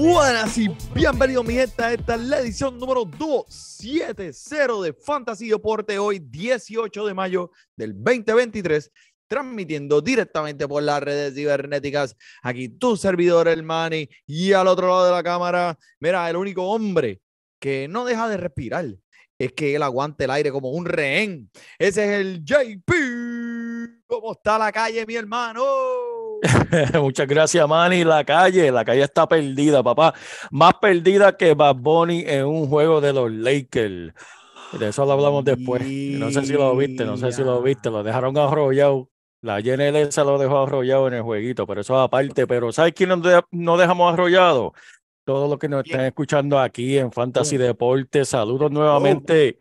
Buenas y bienvenidos mi gente esta es la edición número 270 de Fantasy Deporte hoy 18 de mayo del 2023 transmitiendo directamente por las redes cibernéticas. Aquí tu servidor el Manny y al otro lado de la cámara mira el único hombre que no deja de respirar es que él aguante el aire como un rehén. Ese es el JP ¿cómo está la calle mi hermano? Muchas gracias, Manny. La calle, la calle está perdida, papá. Más perdida que Bad Bunny en un juego de los Lakers. De eso lo hablamos después. No sé si lo viste, no sé si lo viste. Lo dejaron arrollado. La JNL se lo dejó arrollado en el jueguito, pero eso aparte. Pero ¿sabes quién no dejamos arrollado? Todos los que nos están escuchando aquí en Fantasy Deportes. Saludos nuevamente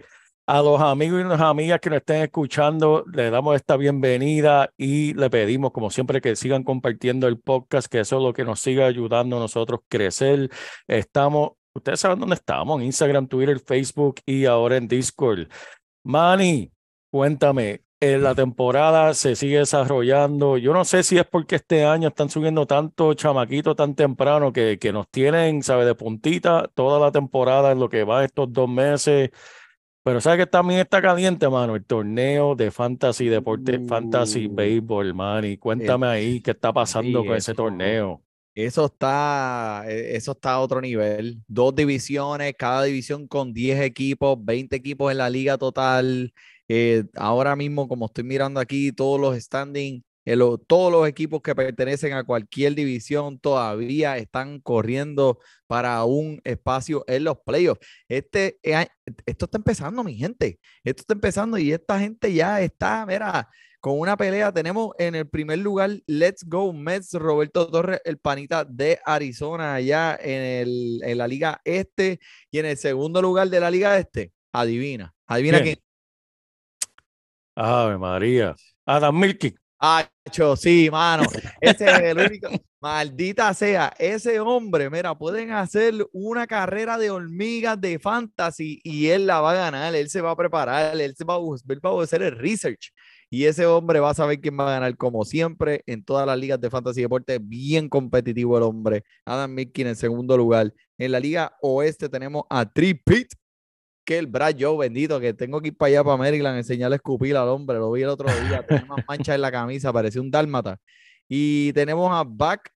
a los amigos y las amigas que nos estén escuchando. Le damos esta bienvenida y le pedimos, como siempre, que sigan compartiendo el podcast, que eso es lo que nos siga ayudando a nosotros crecer. Estamos, ustedes saben dónde estamos, en Instagram, Twitter, Facebook y ahora en Discord. Manny, cuéntame, eh, la temporada se sigue desarrollando. Yo no sé si es porque este año están subiendo tanto chamaquito tan temprano que, que nos tienen, ¿sabe? De puntita toda la temporada en lo que va estos dos meses. Pero sabes que también está caliente, mano, el torneo de Fantasy Deporte, Fantasy Uh. Baseball, Manny. Cuéntame ahí qué está pasando Sí, con ese torneo. Eso está, eh, eso está a otro nivel. Dos divisiones, cada división con 10 equipos, 20 equipos en la liga total. Eh, ahora mismo, como estoy mirando aquí, todos los standings, eh, todos los equipos que pertenecen a cualquier división todavía están corriendo para un espacio en los playoffs. Este, esto está empezando, mi gente. Esto está empezando y esta gente ya está, mira, con una pelea. Tenemos en el primer lugar Let's Go Mets, Roberto Torres, el panita de Arizona, allá en, el, en la Liga Este. Y en el segundo lugar de la Liga Este, adivina. Adivina ¿Quién? quién. Ave María. Adam Milky. Acho, sí, mano. Ese es el único. Maldita sea, ese hombre, mira, pueden hacer una carrera de hormigas de fantasy y él la va a ganar, él se va a preparar, él se va a, va a hacer el research y ese hombre va a saber quién va a ganar como siempre en todas las ligas de fantasy deporte, bien competitivo el hombre. Adam Milkin en segundo lugar. En la liga oeste tenemos a Tripit, que el Brad Joe, bendito, que tengo que ir para allá, para Maryland, enseñarle a escupir al hombre. Lo vi el otro día, tenía unas manchas en la camisa, parecía un dálmata. Y tenemos a Back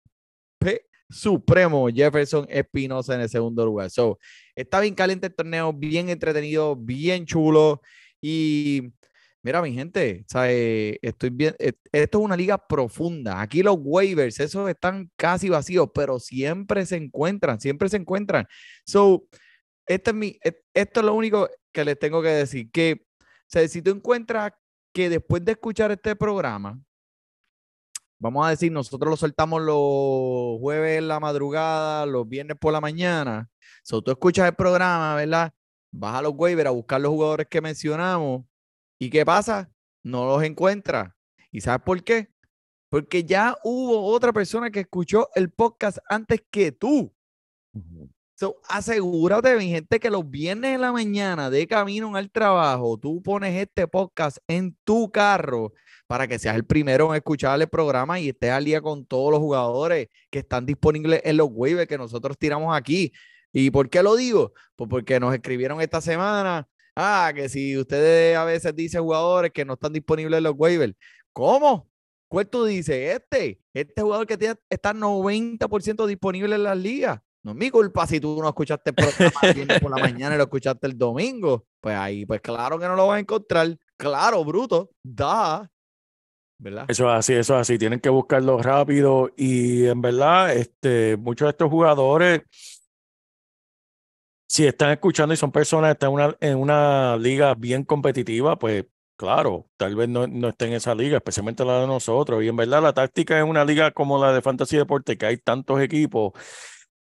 P Supremo, Jefferson Espinosa en el segundo lugar. So, está bien caliente el torneo, bien entretenido, bien chulo. Y mira, mi gente, eh, estoy bien. eh, Esto es una liga profunda. Aquí los waivers, esos están casi vacíos, pero siempre se encuentran, siempre se encuentran. So, es mi, et- esto es lo único que les tengo que decir, que o sea, si tú encuentras que después de escuchar este programa, vamos a decir, nosotros lo soltamos los jueves en la madrugada, los viernes por la mañana, so, tú escuchas el programa, ¿verdad? Vas a los waivers a buscar los jugadores que mencionamos, ¿y qué pasa? No los encuentras. ¿Y sabes por qué? Porque ya hubo otra persona que escuchó el podcast antes que tú. So, asegúrate, mi gente, que los viernes en la mañana de camino al trabajo, tú pones este podcast en tu carro para que seas el primero en escuchar el programa y estés al día con todos los jugadores que están disponibles en los waivers que nosotros tiramos aquí. ¿Y por qué lo digo? Pues porque nos escribieron esta semana. Ah, que si ustedes a veces dicen jugadores que no están disponibles en los waivers. ¿Cómo? ¿Cuál tú dices? Este, este jugador que tiene- está 90% disponible en las ligas. No es mi culpa si tú no escuchaste el programa por la mañana y lo escuchaste el domingo. Pues ahí, pues claro que no lo vas a encontrar. Claro, bruto. Da. ¿Verdad? Eso es así, eso es así. Tienen que buscarlo rápido y en verdad, este, muchos de estos jugadores, si están escuchando y son personas que están en una, en una liga bien competitiva, pues claro, tal vez no, no estén en esa liga, especialmente la de nosotros. Y en verdad, la táctica en una liga como la de Fantasy Deporte, que hay tantos equipos,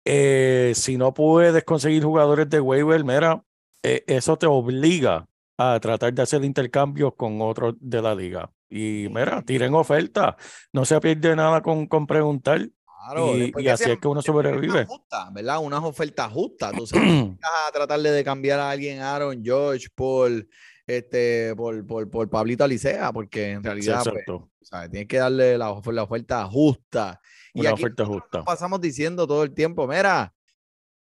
eh, si no puedes conseguir jugadores de waiver, mira, eh, eso te obliga a tratar de hacer intercambios con otros de la liga. Y mira, tiren oferta, no se pierde nada con, con preguntar. Claro, y, y así es que uno sobrevive. justas, ¿verdad? Unas ofertas justas. Tú sabes, a tratarle de cambiar a alguien, Aaron George, por este, por, por, por Pablito Alicea, porque en Sí, realidad, pues, exacto. ¿sabes? tienes que darle la, la oferta justa. Y Una aquí oferta justa. nos pasamos diciendo todo el tiempo, mira,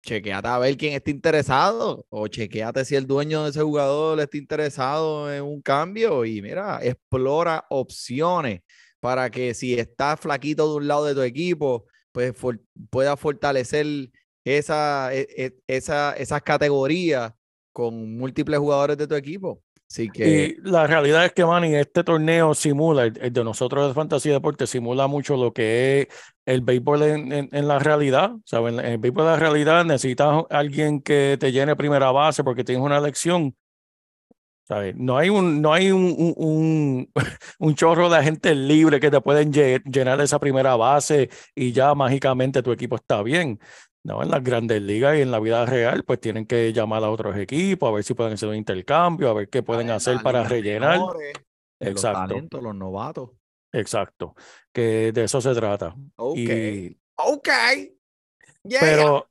chequeate a ver quién está interesado, o chequeate si el dueño de ese jugador está interesado en un cambio, y mira, explora opciones para que si estás flaquito de un lado de tu equipo, pues for- pueda fortalecer esa, e- e- esa, esas categorías con múltiples jugadores de tu equipo. Y la realidad es que, Manny, este torneo simula, el, de nosotros de Fantasía Deporte, simula mucho lo que es el béisbol en, en- la realidad. En el béisbol de la realidad necesitas alguien que te llene primera base porque tienes una elección. No hay un, no hay un, un, un- chorro de agentes libres que te pueden lle- llenar esa primera base y ya mágicamente tu equipo está bien. No, en las grandes ligas y en la vida real, pues tienen que llamar a otros equipos, a ver si pueden hacer un intercambio, a ver qué pueden en hacer para rellenar. menores, en los Exacto, talentos, los novatos. exacto. Que de eso se trata. Ok. Y, Ok. Yeah. pero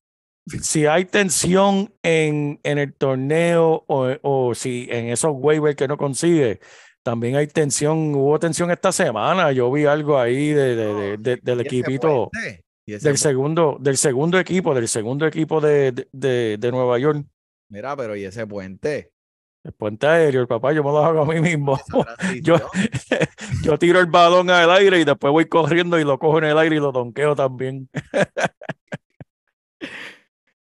si hay tensión en, en el torneo o, o si en esos waivers que no consigue, también hay tensión, hubo tensión esta semana. Yo vi algo ahí de, de- de- de- del equipito, puente, del segundo, del segundo equipo, del segundo equipo de, de, de- de Nueva York. Mira, pero y ese puente. El puente aéreo, el papá, yo me lo hago a mí mismo. Yo, yo tiro el balón al aire y después voy corriendo y lo cojo en el aire y lo donqueo también.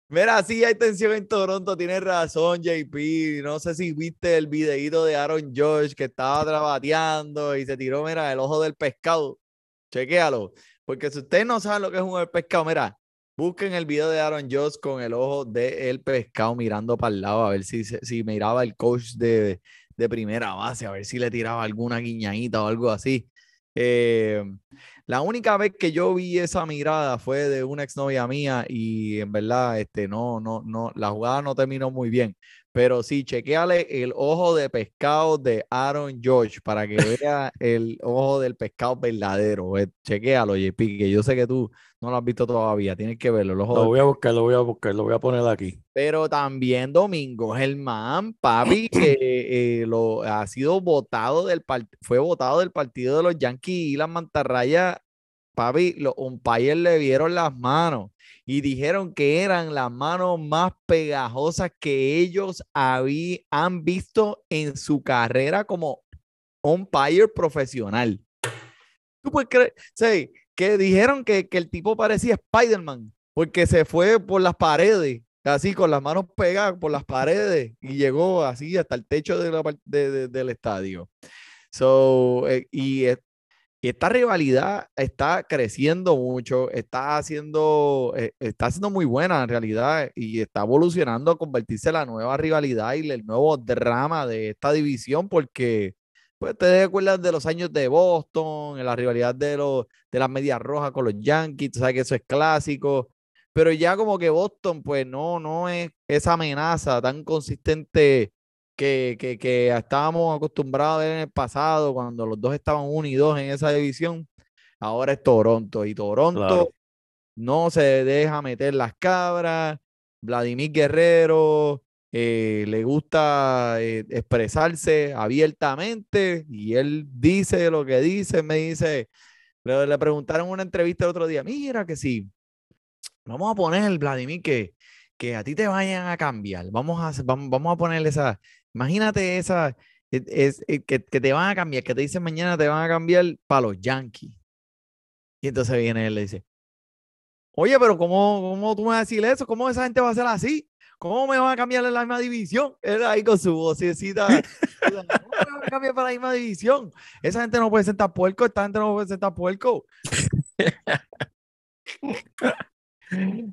Mira, sí hay tensión en Toronto, tienes razón, JP. No sé si viste el videíto de Aaron George que estaba trabateando y se tiró, mira, el ojo del pescado. Chequéalo. Porque si ustedes no saben lo que es un pescado, mira, busquen el video de Aaron George con el ojo del pescado mirando para el lado, a ver si, si miraba el coach de, de primera base, a ver si le tiraba alguna guiñadita o algo así. Eh, la única vez que yo vi esa mirada fue de una exnovia mía y en verdad, este, no, no, no, la jugada no terminó muy bien. Pero sí, chequeale el ojo de pescado de Aaron George para que vea el ojo del pescado verdadero. eh, Chequéalo, JP, que yo sé que tú no lo has visto todavía. Tienes que verlo, el ojo Lo voy a buscar, lo voy a buscar, lo voy a poner aquí. pero también Domingo Germán, papi, que eh, lo, ha sido votado del fue votado del partido de los Yankees y las mantarrayas, papi, los umpires le vieron las manos y dijeron que eran las manos más pegajosas que ellos habí- han visto en su carrera como umpire profesional. ¿Tú puedes creer? Sí, que dijeron que, que el tipo parecía Spider-Man porque se fue por las paredes, así con las manos pegadas por las paredes y llegó así hasta el techo de la de- de- del estadio. So, eh, y, es- y esta rivalidad está creciendo mucho, está haciendo, eh, está siendo muy buena en realidad y está evolucionando a convertirse en la nueva rivalidad y el nuevo drama de esta división porque pues te acuerdas de los años de Boston, en la rivalidad de los de las medias rojas con los Yankees, tú sabes que eso es clásico, pero ya como que Boston, pues no, no es esa amenaza tan consistente que, que, que estábamos acostumbrados a ver en el pasado, cuando los dos estaban uno y dos en esa división. Ahora es Toronto, y Toronto Claro. no se deja meter las cabras. Vladimir Guerrero eh, le gusta eh, expresarse abiertamente y él dice lo que dice, me dice, le, le preguntaron en una entrevista el otro día, mira que sí, vamos a poner, Vladimir, que, que a ti te vayan a cambiar, vamos a, vamos, a ponerle esa, imagínate esa, es, es- eh, que, que te van a cambiar, que te dicen mañana te van a cambiar para los Yankees. Y entonces viene él y le dice, Oye, pero ¿cómo, ¿cómo tú me vas a decir eso? ¿Cómo esa gente va a ser así? ¿Cómo me van a cambiar en la misma división? Él ahí con su vocecita. ¿Cómo me van a cambiar para la misma división? Esa gente no puede sentar puerco, esta gente no puede sentar puerco.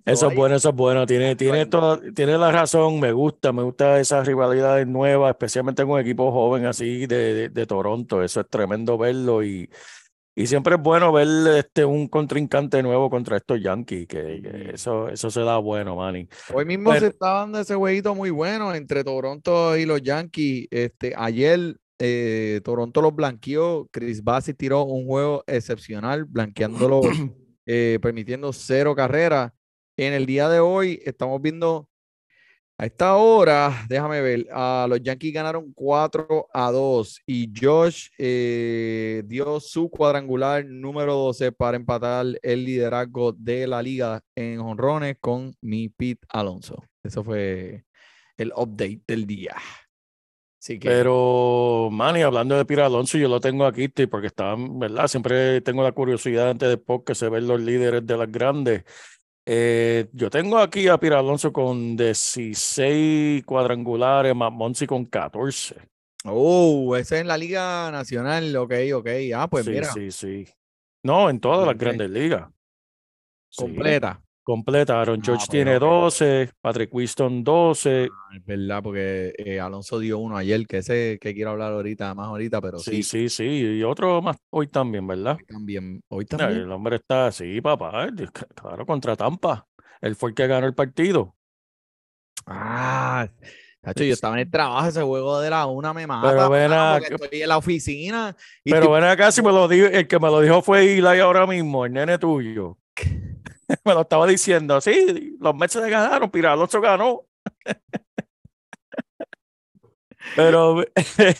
Eso es bueno, eso es bueno. Tiene, tiene, ahí. todo- tiene la razón, me gusta, me gusta esas rivalidades nuevas, especialmente con equipos jóvenes así de, de, de Toronto. Eso es tremendo verlo y, y siempre es bueno ver este, un contrincante nuevo contra estos Yankees, que, que eso, eso se da bueno, Manny. Hoy mismo Pero- se está dando ese jueguito muy bueno entre Toronto y los Yankees. Este, ayer eh, Toronto los blanqueó. Chris Bassett tiró un juego excepcional, blanqueándolo, eh, permitiendo cero carreras. En el día de hoy estamos viendo a esta hora, déjame ver, a los Yankees ganaron 4 a 2 y Josh eh, dio su cuadrangular número 12 para empatar el liderazgo de la liga en honrones con mi Pete Alonso. Eso fue el update del día. Así que Pero, Manny, hablando de Pira Alonso, yo lo tengo aquí, porque estaban, ¿verdad? Siempre tengo la curiosidad antes de podcast se ven los líderes de las grandes. Eh, yo tengo aquí a Pira Alonso con 16 cuadrangulares, más Monsi con 14. Oh, ese es en la Liga Nacional. Ok, ok. Ah, pues sí, mira, sí, sí. No, en todas las grandes ligas. Completa. Completa. Aaron Ah, George pues, tiene ok. 12, Patrick Winston 12. Ah, Es verdad, porque eh, Alonso dio uno ayer, que ese que quiero hablar ahorita, más ahorita, pero Sí, sí, sí, sí. Y otro más hoy también, ¿verdad? hoy también. Hoy también. El hombre está así, papá. eh, Claro, contra Tampa. Él fue el que ganó el partido. Ah, Tacho, yo estaba en el trabajo, ese juego de la una me mata. Pero ven acá- estoy en la oficina. Y Pero estoy- ven acá, si me lo dijo, el que me lo dijo fue Eli ahora mismo, el nene tuyo. me lo estaba diciendo. Sí, los Mets se ganaron, Pira Alonso ganó. Pero ese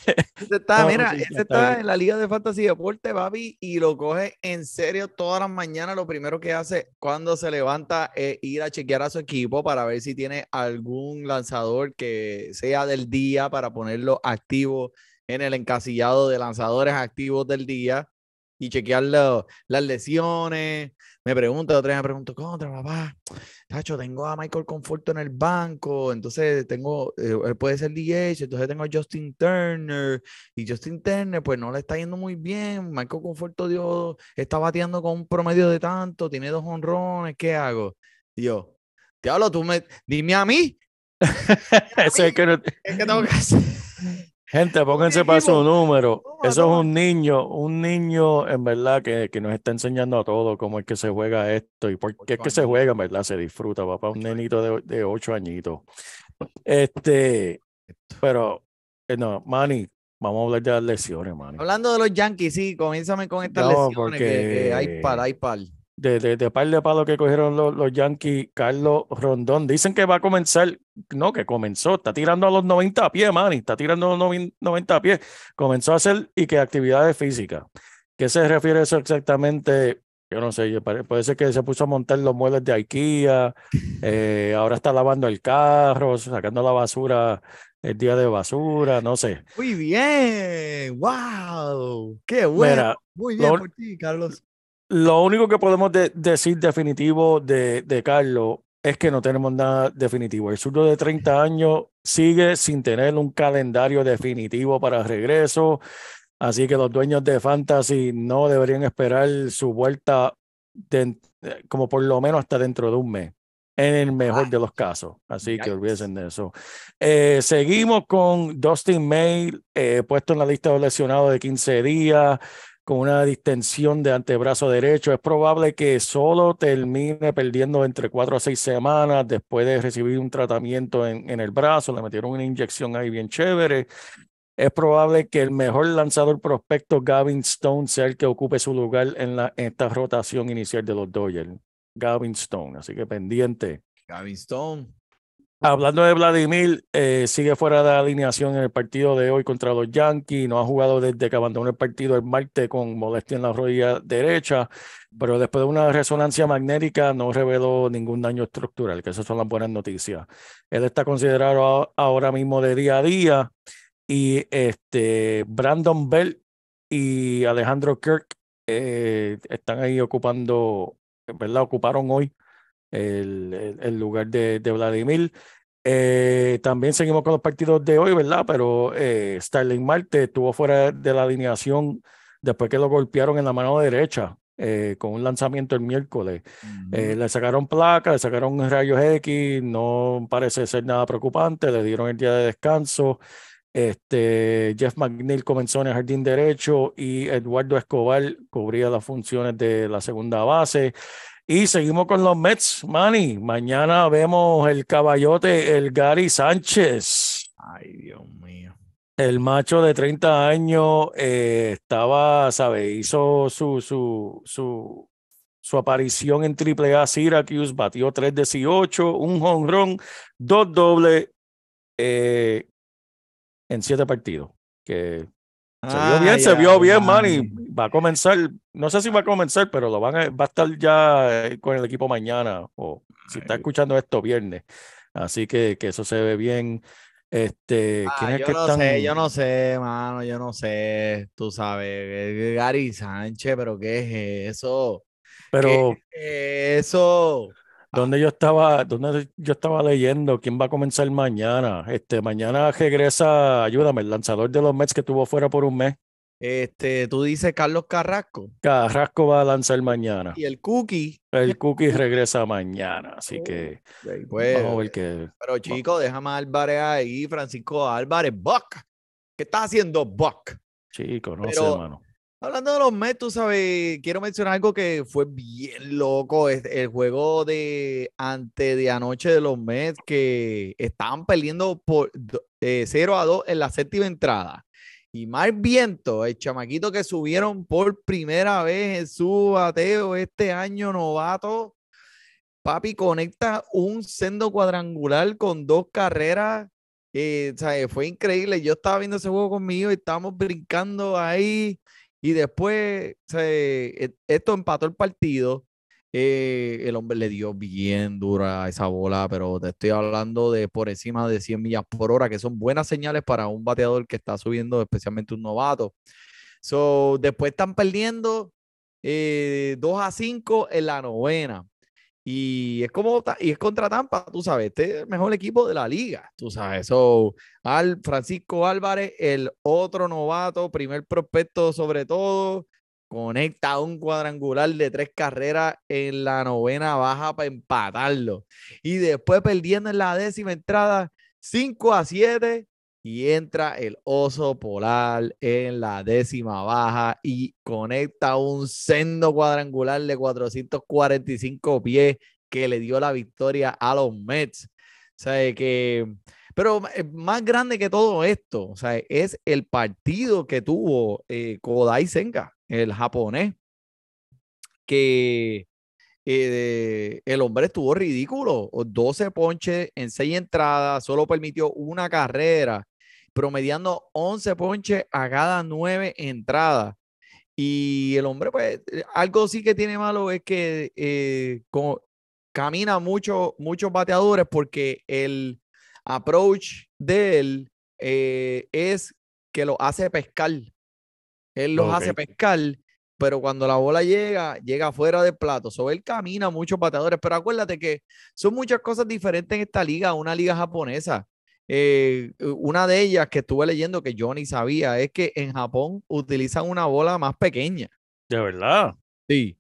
está, No, mira, sí, ese está en la Liga de Fantasy Deporte, papi, y lo coge en serio todas las mañanas. Lo primero que hace cuando se levanta es ir a chequear a su equipo para ver si tiene algún lanzador que sea del día para ponerlo activo en el encasillado de lanzadores activos del día y chequear lo- las lesiones. Me pregunta, otra vez me pregunto, contra papá, Tacho, tengo a Michael Conforto en el banco, entonces tengo, eh, él puede ser DH, entonces tengo a Justin Turner, y Justin Turner, pues no le está yendo muy bien. Michael Conforto dio, está bateando con un promedio de tanto, tiene dos honrones, ¿qué hago? Y yo, te hablo, tú me, dime a mí, ese es que no- ¿qué es que tengo que hacer? Gente, pónganse para su número. Eso es un niño, un niño en verdad que, que nos está enseñando a todos cómo es que se juega esto y por qué es que se juega, en verdad, se disfruta, papá, un nenito de, de ocho añitos. Este, pero, eh, no, Manny, vamos a hablar de las lesiones, Manny. Hablando de los Yankees, sí, comiénzame con estas No, lesiones que, que hay par, hay par. De, de, de par de palos que cogieron los, los Yankees, Carlos Rondón, dicen que va a comenzar, no, que comenzó, está tirando a los 90 pies, Manny, está tirando a los novin- 90 pies, comenzó a hacer y que actividades físicas. ¿Qué se refiere a eso exactamente? Yo no sé, puede ser que se puso a montar los muebles de IKEA, eh, ahora está lavando el carro, sacando la basura el día de basura, no sé. Muy bien, wow, qué bueno. Mira, Muy bien lo- por ti, Carlos. Lo único que podemos de- decir definitivo de, de Carlos es que no tenemos nada definitivo. El zurdo de 30 años sigue sin tener un calendario definitivo para regreso, así que los dueños de Fantasy no deberían esperar su vuelta de- como por lo menos hasta dentro de un mes, en el mejor de los casos. Así que olvídense de eso. Eh, seguimos con Dustin May, eh, puesto en la lista de lesionados de 15 días con una distensión de antebrazo derecho. Es probable que solo termine perdiendo entre cuatro a seis semanas después de recibir un tratamiento en, en el brazo. Le metieron una inyección ahí bien chévere. Es probable que el mejor lanzador prospecto, Gavin Stone, sea el que ocupe su lugar en, la, en esta rotación inicial de los Dodgers. Gavin Stone, así que pendiente. Gavin Stone. Hablando de Vladimir, eh, sigue fuera de alineación en el partido de hoy contra los Yankees. No ha jugado desde que abandonó el partido el martes con molestia en la rodilla derecha, pero después de una resonancia magnética no reveló ningún daño estructural, que esas son las buenas noticias. Él está considerado ahora mismo de día a día y este Brandon Bell y Alejandro Kirk eh, están ahí ocupando, ¿verdad? Ocuparon hoy el, el- el lugar de, de Vladimir. Eh, también seguimos con los partidos de hoy, ¿verdad? Pero eh, Starling Marte estuvo fuera de la alineación después que lo golpearon en la mano derecha eh, con un lanzamiento el miércoles. Eh, le sacaron placa, le sacaron rayos X, no parece ser nada preocupante, le dieron el día de descanso. Este, Jeff McNeil comenzó en el jardín derecho y Eduardo Escobar cubría las funciones de la segunda base. Y seguimos con los Mets, Manny. Mañana vemos el caballote, el Gary Sánchez. Ay, Dios mío. El macho de 30 años eh, estaba, ¿sabe? Hizo su, su, su, su aparición en AAA Syracuse, batió 3 de 18, un jonrón, dos dobles eh, en siete partidos. Que se vio bien, se vio bien, man, ay. y va a comenzar, no sé si va a comenzar, pero lo van a, va a estar ya eh, con el equipo mañana, o si está escuchando esto viernes. Así que, que eso se ve bien. Este, ¿quién Ah, es yo que no están? sé, yo no sé, mano, yo no sé. Tú sabes, eh, Gary Sánchez, pero ¿qué es eso? Pero ¿Qué es eso? Donde yo estaba, donde yo estaba leyendo quién va a comenzar mañana. Este, mañana regresa, ayúdame, el lanzador de los Mets que estuvo fuera por un mes. Este, tú dices Carlos Carrasco Carrasco va a lanzar mañana. y el Cookie. El Cookie regresa mañana, así que pues, vamos a ver qué. pero chico, déjame a Álvarez ahí, Francisco Álvarez, Buck. ¿Qué está haciendo Buck? Chico, no sé, Pero- mano. Hablando de los Mets, tú sabes, quiero mencionar algo que fue bien loco, es el juego de ante de anoche de los Mets que estaban perdiendo por eh, 0 a 2 en la séptima entrada. Y Mark Viento, el chamaquito que subieron por primera vez en su bateo este año novato, papi conecta un sendo cuadrangular con dos carreras. eh, fue increíble. Yo estaba viendo ese juego conmigo y estábamos brincando ahí. Y después se, e- esto empató el partido. eh, el hombre le dio bien dura esa bola, pero te estoy hablando de por encima de 100 millas por hora, que son buenas señales para un bateador que está subiendo, especialmente un novato. So, después están perdiendo eh, 2 a 5 en la novena. Y es como y es contra Tampa, tú sabes, este es el mejor equipo de la liga, tú sabes. So, al Francisco Álvarez, el otro novato, primer prospecto sobre todo, conecta un cuadrangular de tres carreras en la novena baja para empatarlo. Y después perdiendo en la décima entrada, 5 a 7, y entra el oso polar en la décima baja y conecta un sendo cuadrangular de 445 pies que le dio la victoria a los Mets. O sea, pero eh, más grande que todo esto, o sea, es el partido que tuvo eh, Kodai Senga, el japonés, que eh, el hombre estuvo ridículo, o 12 ponches en 6 entradas, solo permitió una carrera, promediando 11 ponches a cada 9 entradas. Y el hombre, pues, eh, algo sí que tiene malo es que eh, camina mucho, muchos bateadores porque el approach de él eh, es que lo hace pescar. Él los hace pescar, pero cuando la bola llega, llega fuera del plato. So, él camina muchos bateadores, pero acuérdate que son muchas cosas diferentes en esta liga, una liga japonesa. Eh, una de ellas que estuve leyendo que yo ni sabía es que en Japón utilizan una bola más pequeña. De verdad, Sí.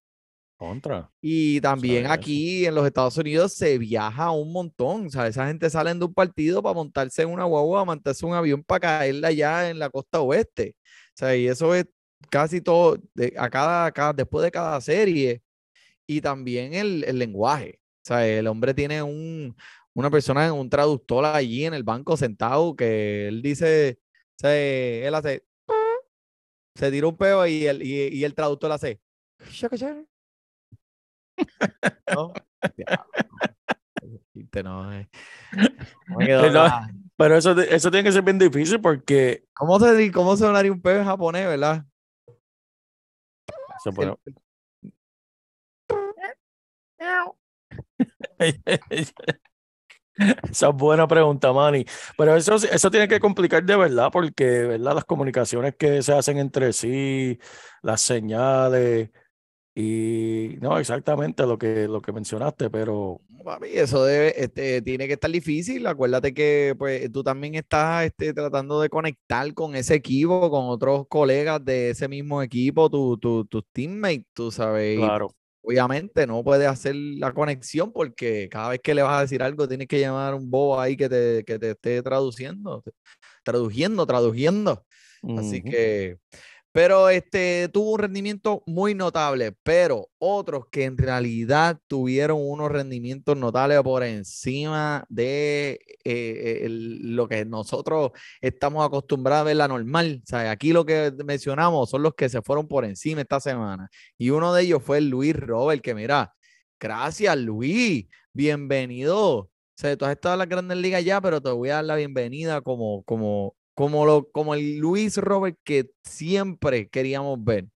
contra. Y también aquí en los Estados Unidos se viaja un montón. O sea, esa gente sale de un partido para montarse en una guagua, montarse un avión para caerla allá en la costa oeste. O sea, y eso es casi todo, de- a cada, cada- después de cada serie. Y también el, el lenguaje. O sea, el hombre tiene un, una persona, un traductor allí en el banco sentado que él dice, o sea, él hace, se tira un peo y el, y, y el traductor hace. ¿No? No. Eh. Pero eso, eso tiene que ser bien difícil porque ¿Cómo se, cómo sonaría un peo en japonés, verdad? se pone- Esa es buena pregunta, Manny. Pero eso, eso tiene que complicar de verdad, porque ¿verdad? las comunicaciones que se hacen entre sí, las señales, Y no, exactamente lo que, lo que mencionaste, pero Papi, eso debe, este, tiene que estar difícil. Acuérdate que pues, tú también estás este, tratando de conectar con ese equipo, con otros colegas de ese mismo equipo, tu- tu- tus teammates, tú sabes. claro, obviamente no puedes hacer la conexión porque cada vez que le vas a decir algo tienes que llamar a un bobo ahí que te, que te esté traduciendo, traduciendo, traduciendo. Así que, pero este tuvo un rendimiento muy notable, pero otros que en realidad tuvieron unos rendimientos notables por encima de eh, el- lo que nosotros estamos acostumbrados a ver la normal. O sea, aquí lo que mencionamos son los que se fueron por encima esta semana. Y uno de ellos fue Luis Robert, que mira, gracias Luis, bienvenido. O sea, tú has estado en las grandes ligas ya, pero te voy a dar la bienvenida como, como, como, lo, como el Luis Robert que siempre queríamos ver.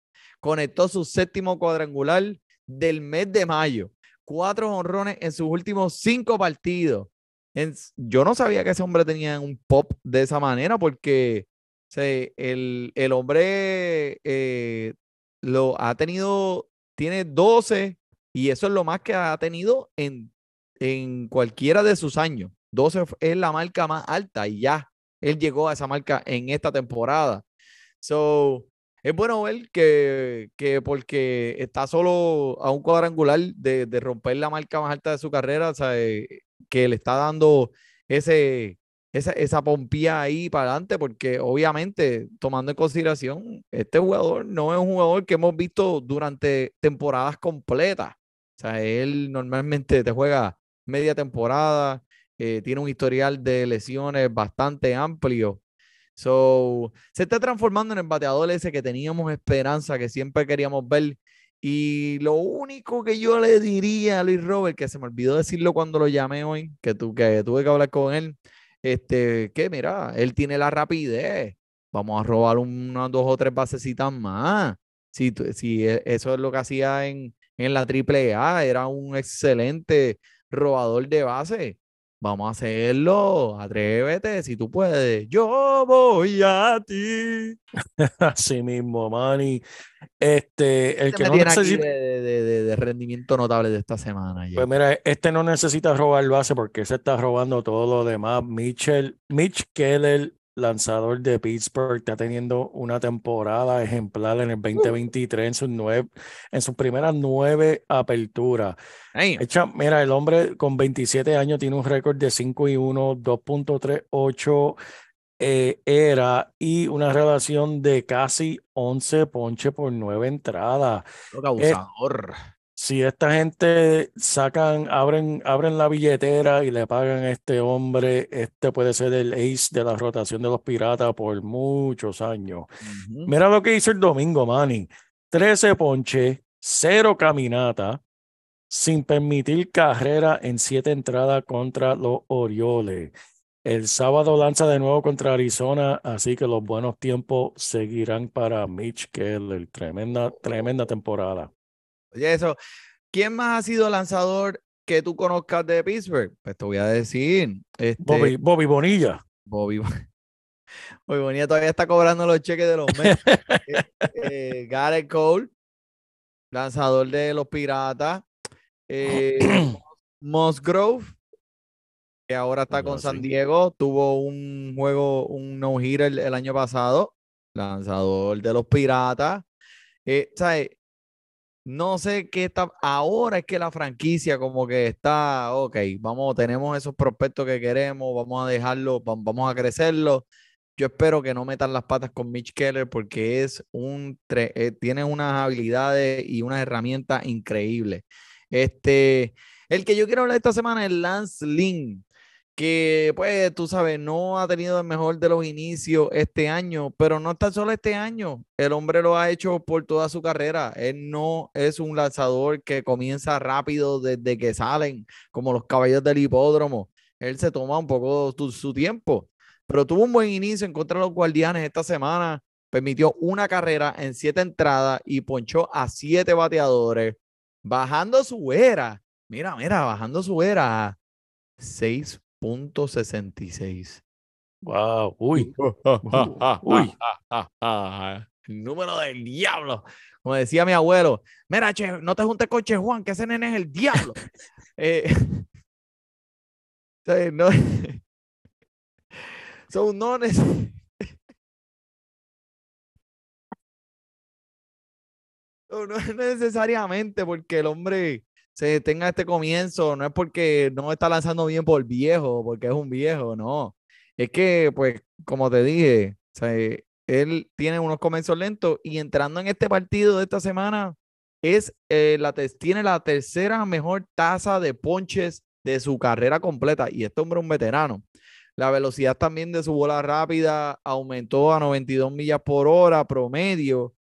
Conectó su séptimo cuadrangular del mes de mayo. Cuatro honrones en sus últimos cinco partidos. En yo no sabía que ese hombre tenía un pop de esa manera porque el, el hombre eh, lo ha tenido, tiene 12 y eso es lo más que ha tenido en, en cualquiera de sus años. 12 f- es la marca más alta y ya él llegó a esa marca en esta temporada. So, es bueno ver que, que porque está solo a un cuadrangular de, de romper la marca más alta de su carrera, o sea, que le está dando ese, esa, esa pompía ahí para adelante, porque obviamente, tomando en consideración, este jugador no es un jugador que hemos visto durante temporadas completas. O sea, él normalmente te juega media temporada, eh, tiene un historial de lesiones bastante amplio. So, se está transformando en el bateador ese que teníamos esperanza, que siempre queríamos ver. Y lo único que yo le diría a Luis Robert, que se me olvidó decirlo cuando lo llamé hoy, que, tu, que tuve que hablar con él, este, que mira, él tiene la rapidez. Vamos a robar unas dos o tres basecitas más. Si, si e- eso es lo que hacía en, en la AAA, era un excelente robador de base. Vamos a hacerlo, atrévete, si tú puedes. Yo voy a ti. así mismo, Manny. Este, el Este que no necesita, de, de- de- de rendimiento notable de esta semana. ya. pues mira, este no necesita robar base porque se está robando todo lo demás. Mitchell, Mitch Keller, lanzador de Pittsburgh, está teniendo una temporada ejemplar en el 2023 en sus nueve, en sus primeras nueve aperturas. Echa, mira, el hombre con 27 años tiene un récord de 5 y 1, 2.38 eh, era y una relación de casi 11 ponches por 9 entradas. Lo que abusador. Si esta gente sacan, abren, abren la billetera y le pagan a este hombre, este puede ser el ace de la rotación de los piratas por muchos años. Mira lo que hizo el domingo, Manny. 13 ponches, 0 caminata, sin permitir carrera en 7 entradas contra los Orioles. El sábado lanza de nuevo contra Arizona, así que los buenos tiempos seguirán para Mitch Keller. Tremenda, tremenda temporada. Oye, eso. ¿Quién más ha sido lanzador que tú conozcas de Pittsburgh? Pues te voy a decir. Este, Bobby, Bobby Bonilla. Bobby. Bobby Bonilla todavía está cobrando los cheques de los Mets. Eh, eh, Garrett Cole, lanzador de los Piratas. Eh, Musgrove, que ahora está con San. Diego, tuvo un juego, un no-hitter el, el año pasado. Lanzador de los Piratas. Eh, ¿sabes? No sé qué está. Ahora es que la franquicia, como que está, ok, vamos, tenemos esos prospectos que queremos, vamos a dejarlo, vam- vamos a crecerlo. Yo espero que no metan las patas con Mitch Keller porque es un, eh, tiene unas habilidades y unas herramientas increíbles. Este, el que yo quiero hablar esta semana es Lance Lynn, que pues tú sabes, no ha tenido el mejor de los inicios este año, pero no está solo este año, el hombre lo ha hecho por toda su carrera, él no es un lanzador que comienza rápido desde que salen, como los caballos del hipódromo, él se toma un poco su, tiempo, pero tuvo un buen inicio en contra de los guardianes esta semana, permitió una carrera en siete entradas y ponchó a siete bateadores, bajando su era, mira, mira, bajando su era. 6 3.66. Wow, uy. Uh. uy. Número del diablo. Como decía mi abuelo, mira, che, no te juntes con Che Juan, que ese nene es el diablo. eh, no, son nones. No, no necesariamente porque el hombre se tenga este comienzo, no es porque no está lanzando bien por viejo, porque es un viejo, no. Es que, pues, como te dije, o eh, él tiene unos comienzos lentos y entrando en este partido de esta semana, es, eh, la tiene la tercera mejor tasa de ponches de su carrera completa. Y este hombre es un veterano. La velocidad también de su bola rápida aumentó a 92 millas por hora promedio.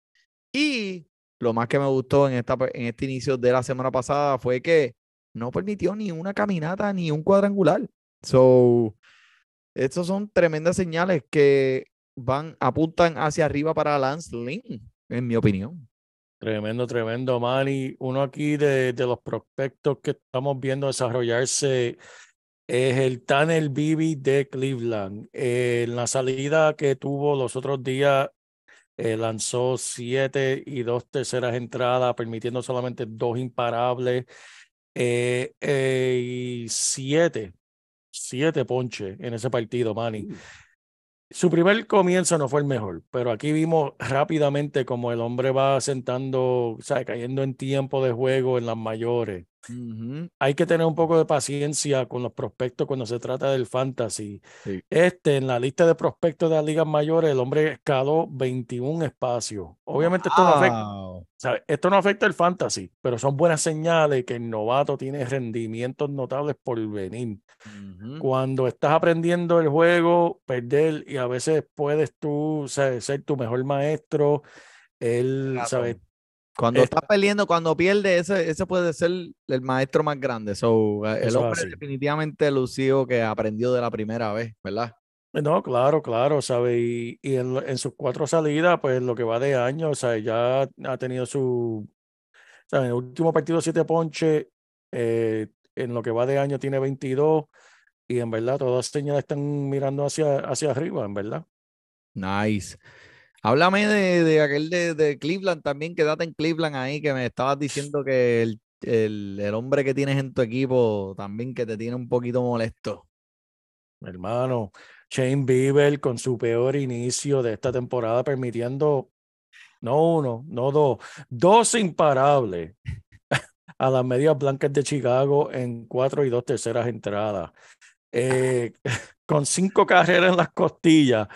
Y lo más que me gustó en, esta, en este inicio de la semana pasada fue que no permitió ni una caminata ni un cuadrangular. So, estos son tremendas señales que van, apuntan hacia arriba para Lance Lynn, en mi opinión. Tremendo, tremendo, Manny. Uno aquí de, de los prospectos que estamos viendo desarrollarse es el Tanner Bibi de Cleveland. Eh, en la salida que tuvo los otros días, eh, lanzó siete y dos terceras entradas, permitiendo solamente dos imparables eh, eh, y siete, siete ponches en ese partido, Manny. Su primer comienzo no fue el mejor, pero aquí vimos rápidamente como el hombre va sentando, o sea, cayendo en tiempo de juego en las mayores. Hay que tener un poco de paciencia con los prospectos cuando se trata del fantasy. Sí. Este, en la lista de prospectos de las ligas mayores, el hombre escaló 21 espacios. Obviamente esto no afecta, Wow. ¿sabe? Esto no afecta el fantasy, pero son buenas señales que el novato tiene rendimientos notables por venir. Cuando estás aprendiendo el juego, perder y a veces puedes tú ¿sabes? ser tu mejor maestro. Él, Claro. ¿sabes? Cuando Esta- estás perdiendo, cuando pierdes, ese, ese puede ser el maestro más grande. So, eh, el Eso hombre así. definitivamente lució que aprendió de la primera vez, ¿verdad? No, claro, claro, ¿sabes? Y, y en, sus cuatro salidas, pues lo que va de año, o sea, ya ha tenido su, ¿sabes? En el último partido, siete ponches, eh, en lo que va de año tiene 22, y en verdad todas las señales están mirando hacia, hacia arriba, en verdad. Nice. Háblame de, aquel de, Cleveland también, quédate en Cleveland ahí, que me estabas diciendo que el, el, el hombre que tienes en tu equipo también que te tiene un poquito molesto. Hermano, Shane Bieber con su peor inicio de esta temporada, permitiendo no uno, no dos, dos imparables a las medias blancas de Chicago en cuatro y dos terceras entradas. Eh, con cinco carreras en las costillas,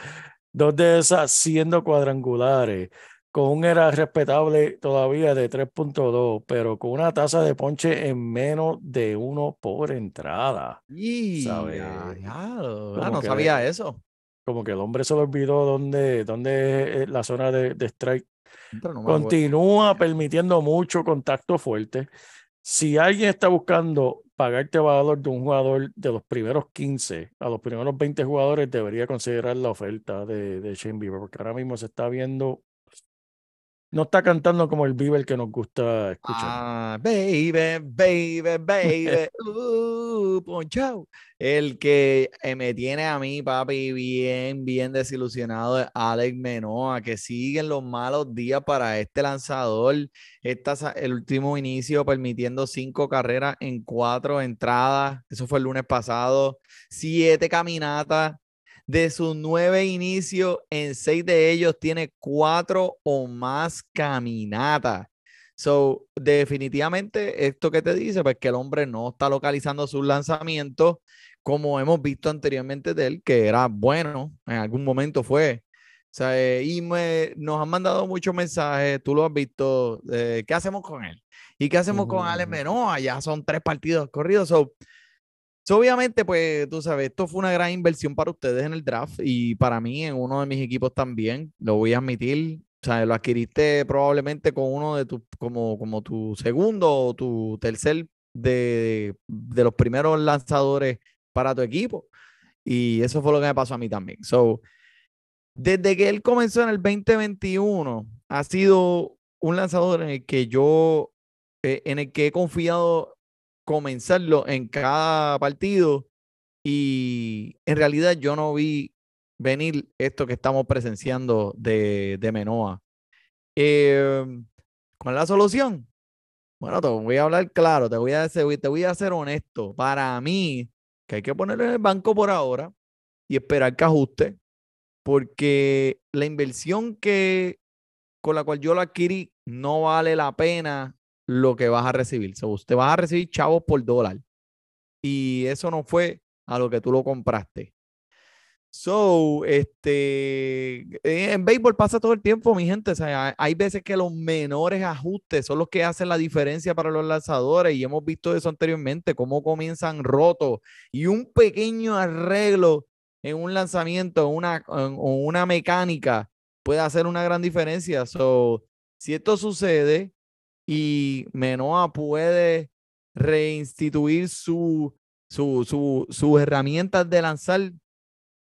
dos de esas siendo cuadrangulares, con un era respetable todavía de 3.2, pero con una tasa de ponche en menos de uno por entrada. Y ¿Sabe? ya, Como no que- sabía eso. Como que el hombre se le olvidó dónde, dónde es la zona de, de strike. No. Continúa permitiendo mucho contacto fuerte. Si alguien está buscando pagarte valor de un jugador de los primeros 15 a los primeros 20 jugadores, debería considerar la oferta de, de Shane Bieber, porque ahora mismo se está viendo, no está cantando como el Bieber que nos gusta escuchar. Ah, baby, baby, baby, uh, ponchao. El que me tiene a mí, papi, bien, bien desilusionado es Alex Menoa, que siguen los malos días para este lanzador. Esta, el último inicio permitiendo cinco carreras en cuatro entradas. Eso fue el lunes pasado. Siete caminatas. De sus nueve inicios, en seis de ellos tiene cuatro o más caminatas. So, definitivamente, esto que te dice, pues que el hombre no está localizando sus lanzamientos como hemos visto anteriormente de él, que era bueno, en algún momento fue. O sea, eh, y me, nos han mandado muchos mensajes, tú lo has visto, eh, ¿qué hacemos con él? ¿Y qué hacemos con Ujú, Alex ujú. Menoa? Ya son tres partidos corridos. So, so, obviamente, pues tú sabes, esto fue una gran inversión para ustedes en el draft y para mí en uno de mis equipos también, lo voy a admitir. O sea, lo adquiriste probablemente con uno de tus, como, como tu segundo o tu tercer de, de los primeros lanzadores para tu equipo. Y eso fue lo que me pasó a mí también. So, desde que él comenzó en el 2021, ha sido un lanzador en el que yo, eh, en el que he confiado comenzarlo en cada partido y en realidad yo no vi venir esto que estamos presenciando de, de Menoa. Em, ¿Cuál es la solución? Bueno, te voy a hablar claro, te voy a, ser- te voy a ser honesto. Para mí, que hay que ponerlo en el banco por ahora y esperar que ajuste, porque la inversión que con la cual yo lo adquirí no vale la pena lo que vas a recibir. So, usted vas a recibir chavos por dólar y eso no fue a lo que tú lo compraste. So, este, eh, en béisbol pasa todo el tiempo, mi gente. O sea, hay- veces que los menores ajustes son los que hacen la diferencia para los lanzadores y hemos visto eso anteriormente, cómo comienzan rotos y un pequeño arreglo en un lanzamiento, en una, en- o una mecánica puede hacer una gran diferencia. So, si esto sucede y Menoa puede reinstituir su, su, su, sus herramientas de lanzar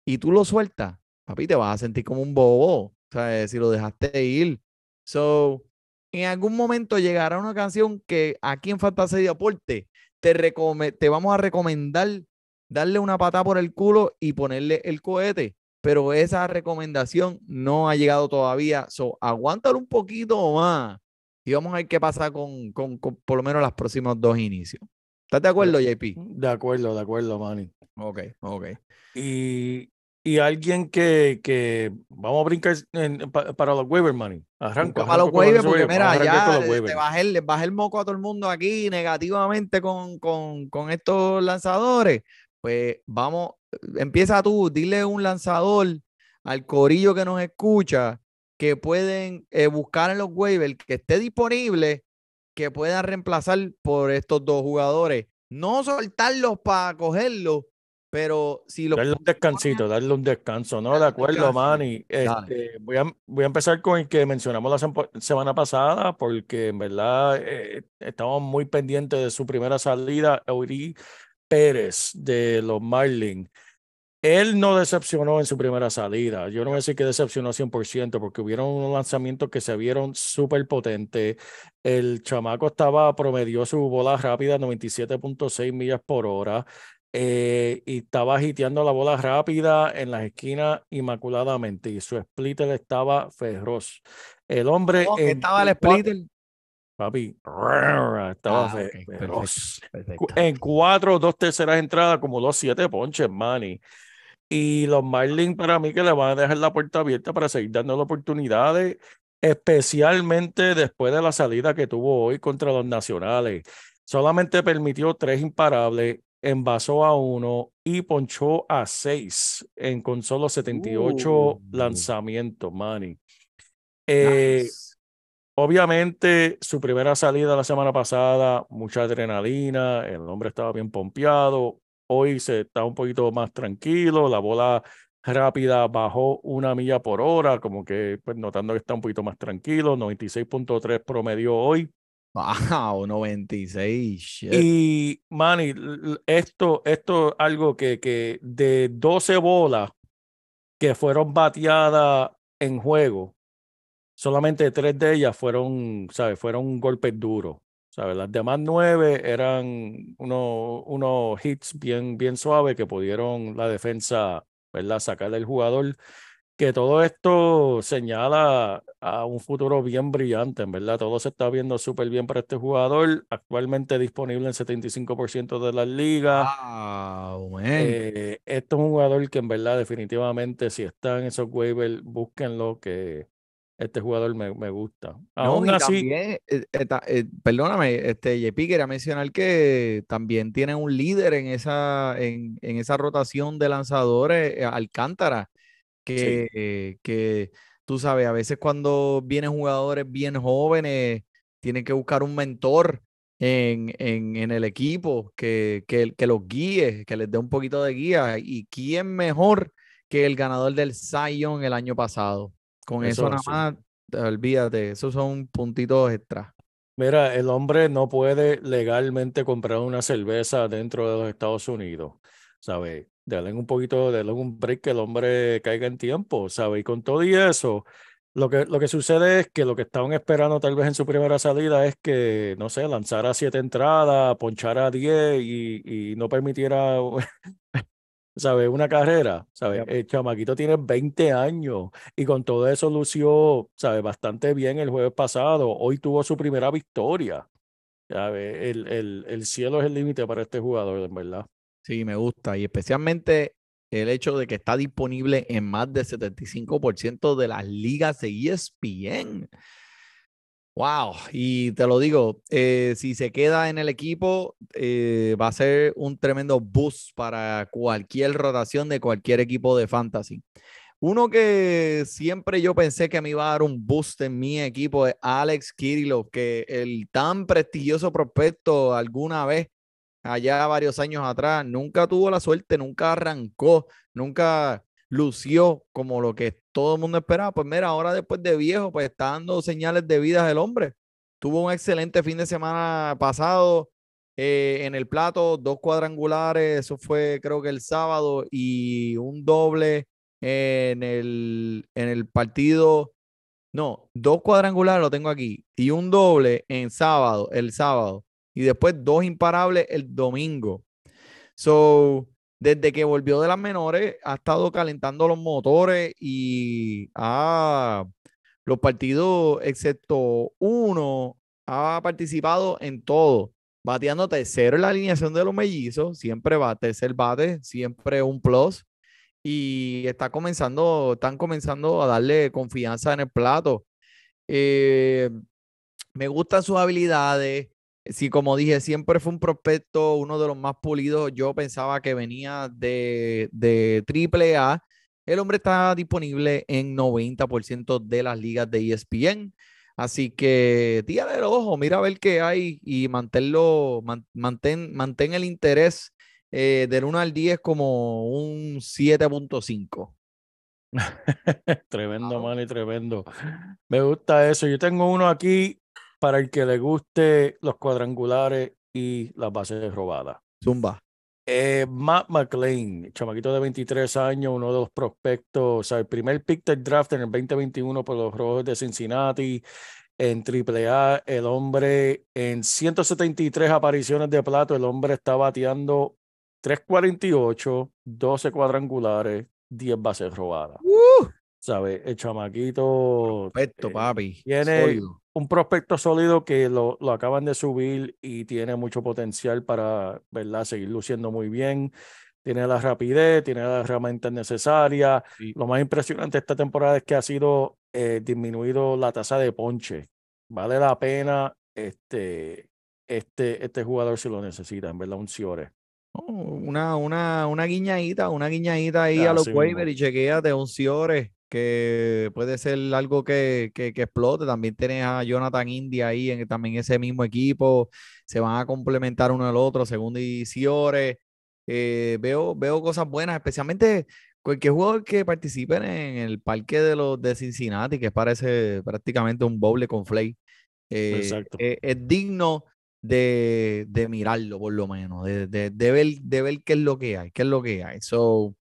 y tú lo sueltas, papi, te vas a sentir como un bobo, o sea, si lo dejaste ir. So, en algún momento llegará una canción que aquí en Fantasía y Deporte te, te vamos a recomendar darle una patada por el culo y ponerle el cohete, pero esa recomendación no ha llegado todavía. So, aguántalo un poquito más y vamos a ver qué pasa con, con, con por lo menos los próximos dos inicios. ¿Estás de acuerdo, JP? De acuerdo, de acuerdo, Manny. Ok, ok. Y, y alguien que, que vamos a brincar en- pa- para los waivers, Manny. Arranco, para los waivers, porque mira, ya waivers. le bajé, el- le bajé el moco a todo el mundo aquí negativamente con, con, con estos lanzadores. Pues vamos, empieza tú, dile un lanzador al corillo que nos escucha que pueden eh, buscar en los waivers que esté disponible, que puedan reemplazar por estos dos jugadores. No soltarlos para cogerlos, pero si los Darle un descansito, darle un descanso, ¿no? De acuerdo. Manny. Este, voy, a, voy a empezar con el que mencionamos la semana pasada, porque en verdad eh, estamos muy pendientes de su primera salida, Eury Pérez de los Marlins. Él no decepcionó en su primera salida. Yo no voy a decir que decepcionó 100% porque hubieron unos lanzamientos que se vieron súper potentes. El chamaco estaba, promedió su bola rápida 97.6 millas por hora eh, y estaba hiteando la bola rápida en las esquinas inmaculadamente y su splitter estaba feroz. El hombre ¿Cómo que en estaba el splitter. Papi, estaba Ah, fe- ok, perfecto, feroz. perfecto. Cu- En cuatro, dos terceras entradas, como siete ponches, Manny. Y los Marlins para mí que le van a dejar la puerta abierta para seguir dando oportunidades, especialmente después de la salida que tuvo hoy contra los Nacionales. Solamente permitió tres imparables, envasó a uno y ponchó a seis en con solo 78 Uh. lanzamientos, Manny. Eh, Nice. Obviamente, su primera salida la semana pasada, mucha adrenalina, el hombre estaba bien pompeado. Hoy se está un poquito más tranquilo, la bola rápida bajó una milla por hora, como que pues, notando que está un poquito más tranquilo, 96.3 promedio hoy. Wow, 96. shit. Y Manny, esto, esto es algo que, que de 12 bolas que fueron bateadas en juego, solamente tres de ellas fueron, ¿sabes? Fueron golpes duros. ¿Sabes? Las demás nueve eran unos, unos hits bien, bien suaves que pudieron la defensa, ¿verdad? Sacar del jugador. Que todo esto señala a un futuro bien brillante, en verdad. Todo se está viendo súper bien para este jugador. Actualmente disponible en 75% de las ligas. Wow. Eh, esto es un jugador que en verdad definitivamente si está en esos waivers, búsquenlo que este jugador me, me gusta. No, Aún así, también, eh, eh, eh, perdóname, este, JP quería mencionar que también tiene un líder en esa, en, en esa rotación de lanzadores, Alcántara, que, que tú sabes, a veces cuando vienen jugadores bien jóvenes, tienen que buscar un mentor en, en, en el equipo que, que, que los guíe, que les dé un poquito de guía. ¿Y quién mejor que el ganador del Young el año pasado? Con Eso eso, nada más, olvídate, esos son puntitos extra. mira, el hombre no puede legalmente comprar una cerveza dentro de los Estados Unidos, ¿sabes? Dale un poquito, dale un break que el hombre caiga en tiempo, ¿sabes? Y con todo y eso, lo que, lo que sucede es que lo que estaban esperando tal vez en su primera salida es que, no sé, lanzara siete entradas, ponchara 10 y, y no permitiera ¿sabes? Una carrera, ¿sabes? Yep. El chamaquito tiene 20 años y con todo eso lució, ¿sabes? Bastante bien el jueves pasado. Hoy tuvo su primera victoria. ¿Sabes? El, el, el cielo es el límite para este jugador, en verdad. Sí, me gusta. Y especialmente el hecho de que está disponible en más del 75% de las ligas de ESPN. Wow, y te lo digo, eh, si se queda en el equipo, eh, va a ser un tremendo boost para cualquier rotación de cualquier equipo de fantasy. Uno que siempre yo pensé que me iba a dar un boost en mi equipo es Alex Kirillov, que el tan prestigioso prospecto alguna vez, allá varios años atrás, nunca tuvo la suerte, nunca arrancó, nunca lució como lo que todo el mundo esperaba. Pues mira, ahora después de viejo, pues está dando señales de vida el hombre. Tuvo un excelente fin de semana pasado eh, en el plato, dos cuadrangulares, eso fue creo que el sábado, y un doble en el, en el partido. No, dos cuadrangulares lo tengo aquí, y un doble en sábado, el sábado, y después dos imparables el domingo. So, desde que volvió de las menores, ha estado calentando los motores y ha, los partidos, excepto uno, ha participado en todo. Bateando tercero en la alineación de los mellizos, siempre va tercer bate, siempre un plus. Y está comenzando, están comenzando a darle confianza en el plato. Eh, me gustan sus habilidades. Sí, como dije, siempre fue un prospecto, uno de los más pulidos. Yo pensaba que venía de, de triple A. El hombre está disponible en 90% de las ligas de ESPN. Así que tírale el ojo, mira a ver qué hay y manténlo, man- mantén, mantén el interés eh, del 1 al 10 como un 7.5. Tremendo, Claro. mano, y tremendo. Me gusta eso. Yo tengo uno aquí para el que le guste los cuadrangulares y las bases robadas. Zumba. Eh, Matt McLean, chamaquito de 23 años, uno de los prospectos, o sea, el primer pick del draft en el 2021 por los Rojos de Cincinnati en AAA. El hombre en 173 apariciones de plato, el hombre está bateando 348, 12 cuadrangulares, 10 bases robadas. ¡Uh! ¿Sabes? El chamaquito Perfecto, eh, papi. tiene. Un prospecto sólido que lo, lo acaban de subir y tiene mucho potencial para, ¿verdad? Seguir luciendo muy bien. Tiene la rapidez, tiene las herramientas necesarias. Sí. Lo más impresionante esta temporada es que ha sido eh, disminuido la tasa de ponche. Vale la pena este, este, este jugador si lo necesita, en verdad, un Ciore. Una, una, una guiñadita, una guiñadita ahí a los mismo. waivers y chequéate un Ciore que puede ser algo que, que, que explote. También tienes a Jonathan India ahí en también ese mismo equipo. Se van a complementar uno al otro, segundo y Ciore. Eh, veo, veo cosas buenas, especialmente cualquier jugador que participe en el parque de los de Cincinnati, que parece prácticamente un boble con Flay. Eh, Exacto. eh, es digno de, de mirarlo, por lo menos, de, de- de ver, de ver qué es lo que hay, qué es lo que hay. So,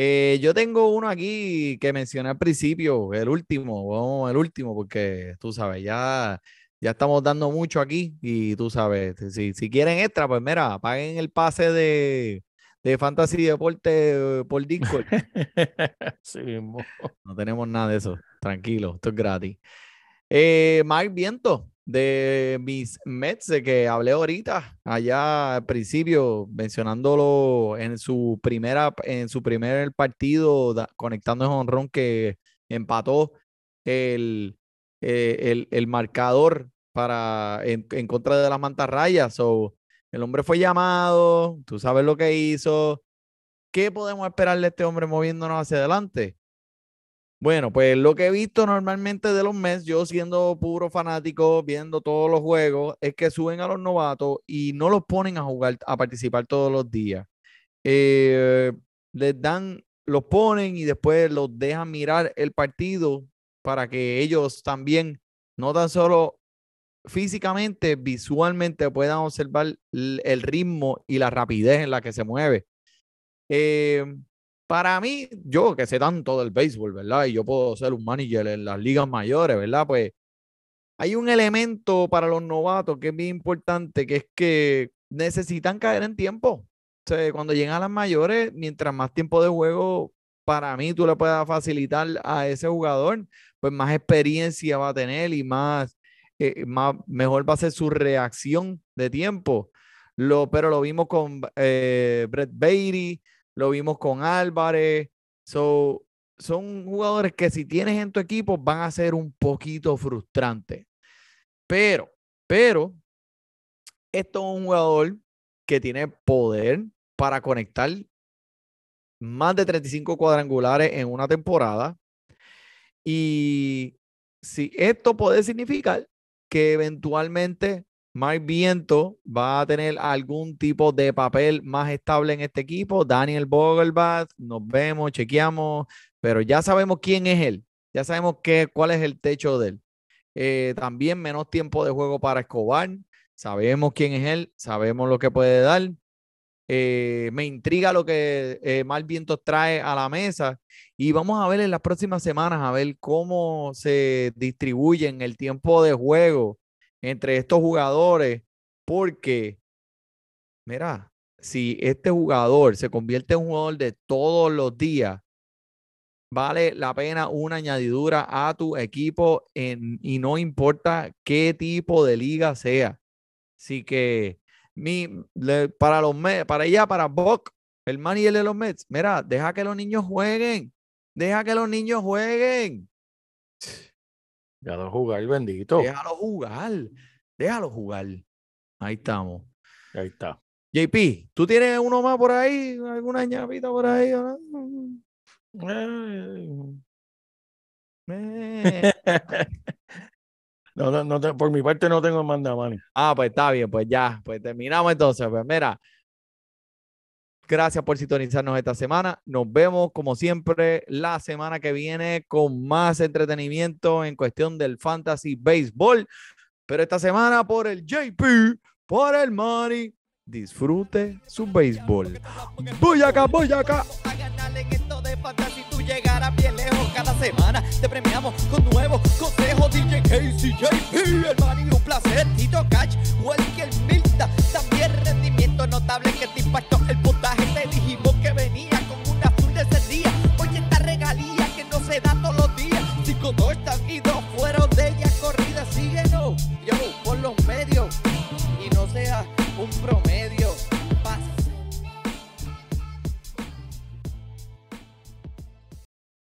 eh, yo tengo uno aquí que mencioné al principio, el último, vamos, el último, porque tú sabes, ya, ya estamos dando mucho aquí y tú sabes, si, si quieren extra, pues mira, paguen el pase de, de Fantasy Deporte por Discord. Sí mismo. No tenemos nada de eso. Tranquilo, esto es gratis. Eh, Mark Viento, de mis Mets, de que hablé ahorita, allá al principio, mencionándolo en su primera, en su primer partido, conectando el honrón que empató el, eh, el, el marcador para, en, en contra de las mantarrayas. So, el hombre fue llamado, tú sabes lo que hizo. ¿Qué podemos esperar de este hombre moviéndonos hacia adelante? Bueno, pues lo que he visto normalmente de los Mets, yo siendo puro fanático, viendo todos los juegos, es que suben a los novatos y no los ponen a jugar, a participar todos los días. Eh, les dan, los ponen y después los dejan mirar el partido para que ellos también, no tan solo físicamente, visualmente puedan observar el ritmo y la rapidez en la que se mueve. Eh, para mí, yo que sé tanto del béisbol, ¿verdad? Y yo puedo ser un manager en las ligas mayores, ¿verdad? Pues hay un elemento para los novatos que es bien importante, que es que necesitan caer en tiempo. O sea, cuando llegan a las mayores, mientras más tiempo de juego para mí tú le puedas facilitar a ese jugador, pues más experiencia va a tener y más, eh, más mejor va a ser su reacción de tiempo. Lo, pero lo vimos con eh, Brett Beatty, lo vimos con Álvarez. So, son jugadores que si tienes en tu equipo van a ser un poquito frustrantes. Pero, pero, esto es un jugador que tiene poder para conectar más de 35 cuadrangulares en una temporada. Y si esto puede significar que eventualmente Mark Viento va a tener algún tipo de papel más estable en este equipo. Daniel Vogelbach, nos vemos, chequeamos, pero ya sabemos quién es él. Ya sabemos qué, cuál es el techo de él. Eh, también menos tiempo de juego para Escobar. Sabemos quién es él, sabemos lo que puede dar. Eh, me intriga lo que eh, Mal trae a la mesa y vamos a ver en las próximas semanas a ver cómo se distribuyen el tiempo de juego entre estos jugadores, porque, mira, si este jugador se convierte en un jugador de todos los días, vale la pena una añadidura a tu equipo y no importa qué tipo de liga sea. Así que mi, para los para ella, para Buck, el man y el de los Mets, mira, deja que los niños jueguen. Deja que los niños jueguen. Déjalo jugar, bendito. Déjalo jugar. Déjalo jugar. Ahí estamos. Ahí está. JP, ¿tú tienes uno más por ahí? ¿Alguna ñapita por ahí? Eh. No, no, no por mi parte no tengo manda mani. Ah, pues está bien, pues ya, pues terminamos entonces. Pues mira, gracias por sintonizarnos esta semana. Nos vemos como siempre la semana que viene con más entretenimiento en cuestión del fantasy baseball. Pero esta semana por el JP, por el Money, disfrute su béisbol. Voy acá, acá. A bien lejos cada semana. Te premiamos con nuevos consejos. DJ Casey, JP, el man un placer. Tito Cash, Welker Milta. También rendimiento notable que te impactó el puntaje. Te dijimos que venía con una azul de ese día. Oye, esta regalía que no se da todos los días. Cinco dos están y dos fueron de ella corrida. Síguenos, yo, por los medios. Y no sea un promedio.